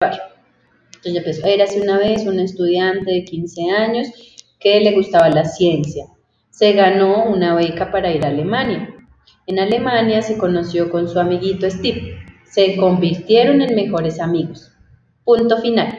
Entonces yo érase una vez un estudiante de 15 años que le gustaba la ciencia. Se ganó una beca para ir a Alemania. En Alemania se conoció con su amiguito Steve. Se convirtieron en mejores amigos. Punto final.